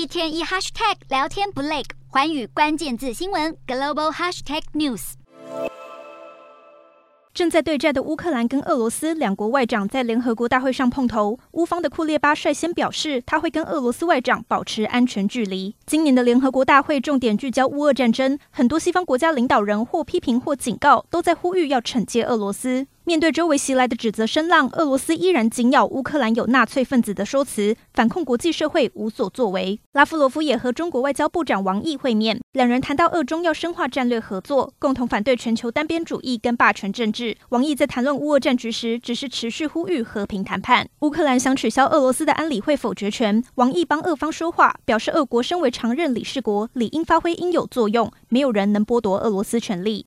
一天一 hashtag 聊天不累，寰宇关键字新闻 global hashtag news。正在对战的乌克兰跟俄罗斯两国外长在联合国大会上碰头，乌方的库列巴率先表示，他会跟俄罗斯外长保持安全距离。今年的联合国大会重点聚焦乌俄战争，很多西方国家领导人或批评或警告，都在呼吁要惩戒俄罗斯。面对周围袭来的指责声浪，俄罗斯依然紧咬乌克兰有纳粹分子的说辞，反控国际社会无所作为。拉夫罗夫也和中国外交部长王毅会面，两人谈到俄中要深化战略合作，共同反对全球单边主义跟霸权政治。王毅在谈论乌俄战局时，只是持续呼吁和平谈判。乌克兰想取消俄罗斯的安理会否决权，王毅帮俄方说话，表示俄国身为常任理事国，理应发挥应有作用，没有人能剥夺俄罗斯权利。